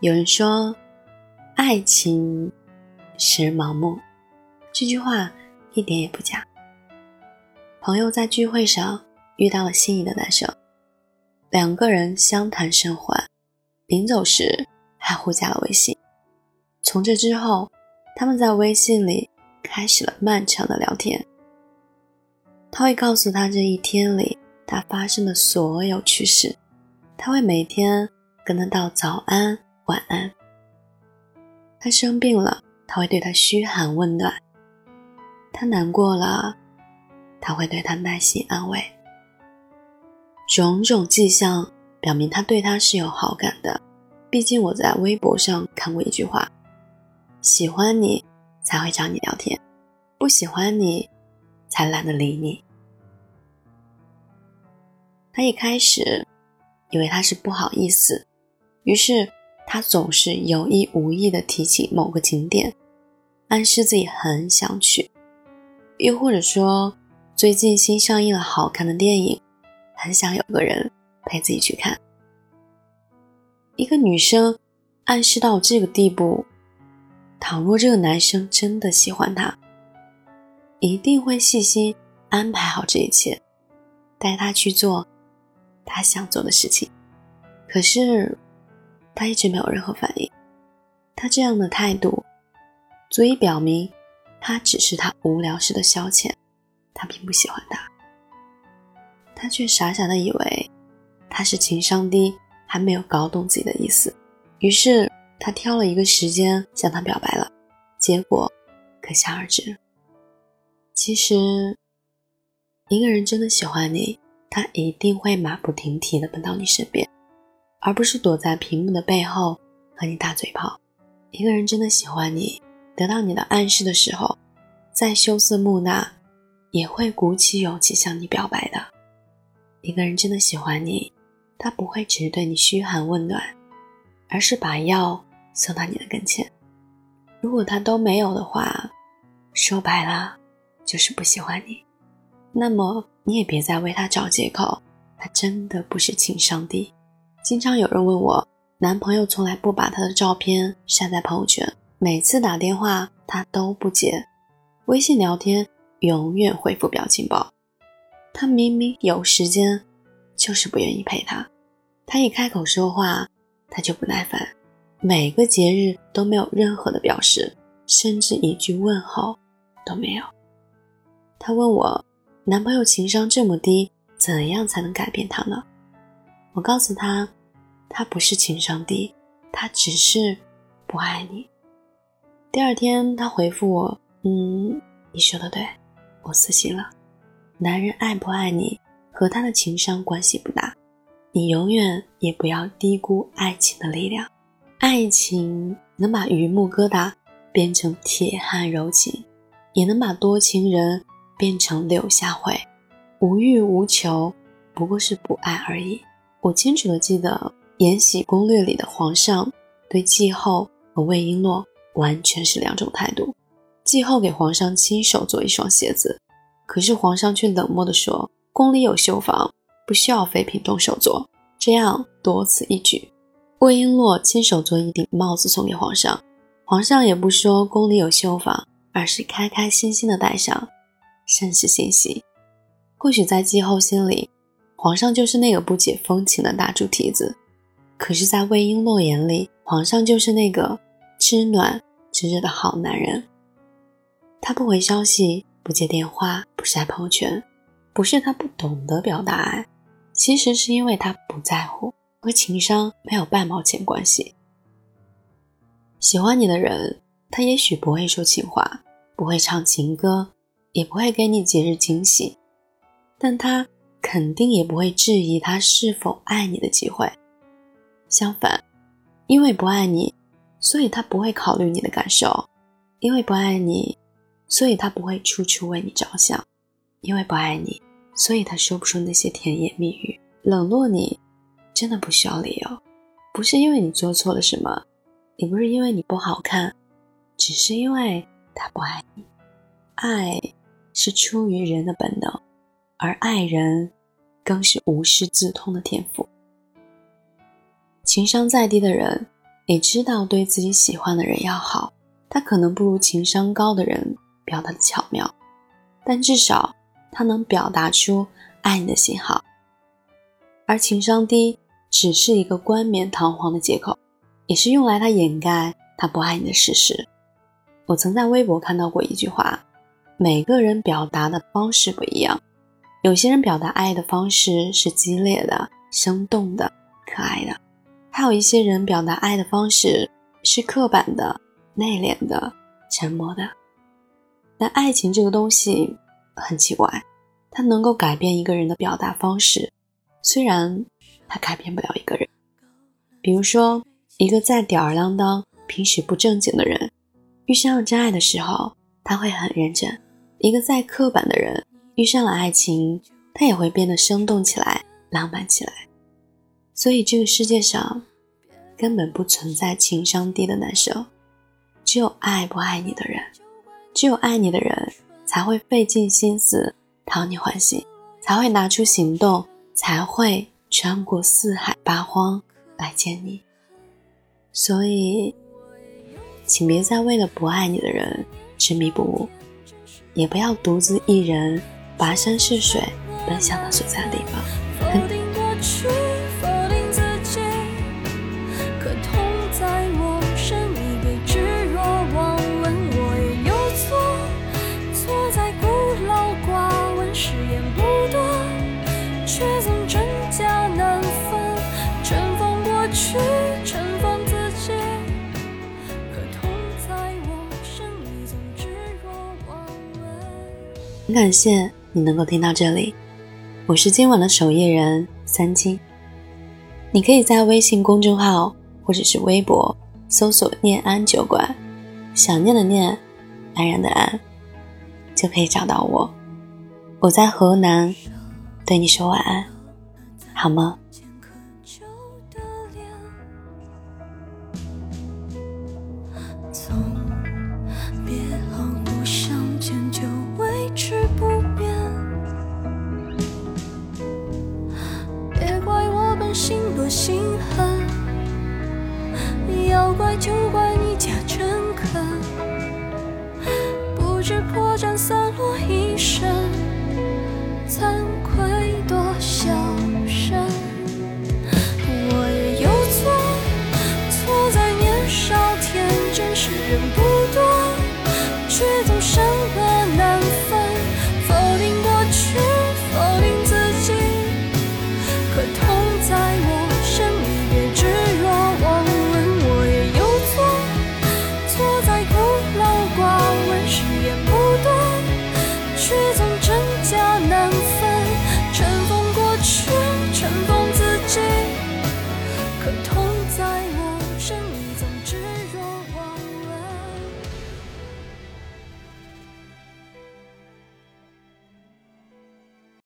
有人说，爱情使人盲目，这句话一点也不假。朋友在聚会上遇到了心仪的男生，两个人相谈甚欢，临走时还互加了微信。从这之后，他们在微信里开始了漫长的聊天。他会告诉他这一天里他发生的所有趣事，他会每天跟他道早安。晚安。他生病了，他会对他嘘寒问暖；他难过了，他会对他耐心安慰。种种迹象表明他对他是有好感的。毕竟我在微博上看过一句话：“喜欢你才会找你聊天，不喜欢你才懒得理你。”他一开始以为他是不好意思，于是。他总是有意无意地提起某个景点，暗示自己很想去；又或者说，最近新上映了好看的电影，很想有个人陪自己去看。一个女生暗示到这个地步，倘若这个男生真的喜欢她，一定会细心安排好这一切，带她去做他想做的事情。可是。他一直没有任何反应，他这样的态度，足以表明他只是他无聊时的消遣，他并不喜欢他。他却傻傻的以为他是情商低，还没有搞懂自己的意思，于是他挑了一个时间向他表白了，结果可想而知。其实，一个人真的喜欢你，他一定会马不停蹄的奔到你身边。而不是躲在屏幕的背后和你打嘴炮。一个人真的喜欢你，得到你的暗示的时候，再羞涩木讷，也会鼓起勇气向你表白的。一个人真的喜欢你，他不会只是对你嘘寒问暖，而是把药送到你的跟前。如果他都没有的话，说白了就是不喜欢你。那么你也别再为他找借口，他真的不是情商低。经常有人问我，男朋友从来不把他的照片晒在朋友圈，每次打电话他都不接，微信聊天永远回复表情包。他明明有时间，就是不愿意陪他。他一开口说话，他就不耐烦，每个节日都没有任何的表示，甚至一句问候都没有。他问我，男朋友情商这么低，怎样才能改变他呢？我告诉他，他不是情商低，他只是不爱你。第二天，他回复我：“嗯，你说的对，我死心了。男人爱不爱你和他的情商关系不大，你永远也不要低估爱情的力量。爱情能把榆木疙瘩变成铁汉柔情，也能把多情人变成柳下惠。无欲无求，不过是不爱而已。”我清楚的记得《延禧攻略》里的皇上对季后和魏璎珞完全是两种态度。季后给皇上亲手做一双鞋子，可是皇上却冷漠的说：“宫里有绣坊，不需要妃嫔动手做，这样多此一举。”魏璎珞亲手做一顶帽子送给皇上，皇上也不说宫里有绣坊，而是开开心心的戴上，甚是欣喜。或许在季后心里。皇上就是那个不解风情的大猪蹄子，可是，在魏璎珞眼里，皇上就是那个知暖知热的好男人。他不回消息，不接电话，不晒朋友圈，不是他不懂得表达爱，其实是因为他不在乎，和情商没有半毛钱关系。喜欢你的人，他也许不会说情话，不会唱情歌，也不会给你节日惊喜，但他。肯定也不会质疑他是否爱你的机会。相反，因为不爱你，所以他不会考虑你的感受；因为不爱你，所以他不会处处为你着想；因为不爱你，所以他说不出那些甜言蜜语。冷落你，真的不需要理由，不是因为你做错了什么，也不是因为你不好看，只是因为他不爱你。爱是出于人的本能。而爱人，更是无师自通的天赋。情商再低的人，也知道对自己喜欢的人要好，他可能不如情商高的人表达的巧妙，但至少他能表达出爱你的信号。而情商低只是一个冠冕堂皇的借口，也是用来他掩盖他不爱你的事实。我曾在微博看到过一句话：每个人表达的方式不一样，有些人表达爱的方式是激烈的、生动的、可爱的。还有一些人表达爱的方式是刻板的、内敛的、沉默的。但爱情这个东西很奇怪，它能够改变一个人的表达方式，虽然它改变不了一个人。比如说，一个再吊儿郎当、平时不正经的人，遇上了真爱的时候，他会很认真；一个再刻板的人，遇上了爱情，他也会变得生动起来、浪漫起来。所以，这个世界上根本不存在情商低的男生，只有爱不爱你的人。只有爱你的人才会费尽心思讨你欢心，才会拿出行动，才会穿过四海八荒来见你。所以，请别再为了不爱你的人执迷不悟，也不要独自一人跋山涉水奔向他所在的地方。很感谢你能够听到这里，我是今晚的守夜人三金。你可以在微信公众号或者是微博搜索“念安酒馆”，想念的念，安然的安，就可以找到我。我在河南，对你说晚安，好吗？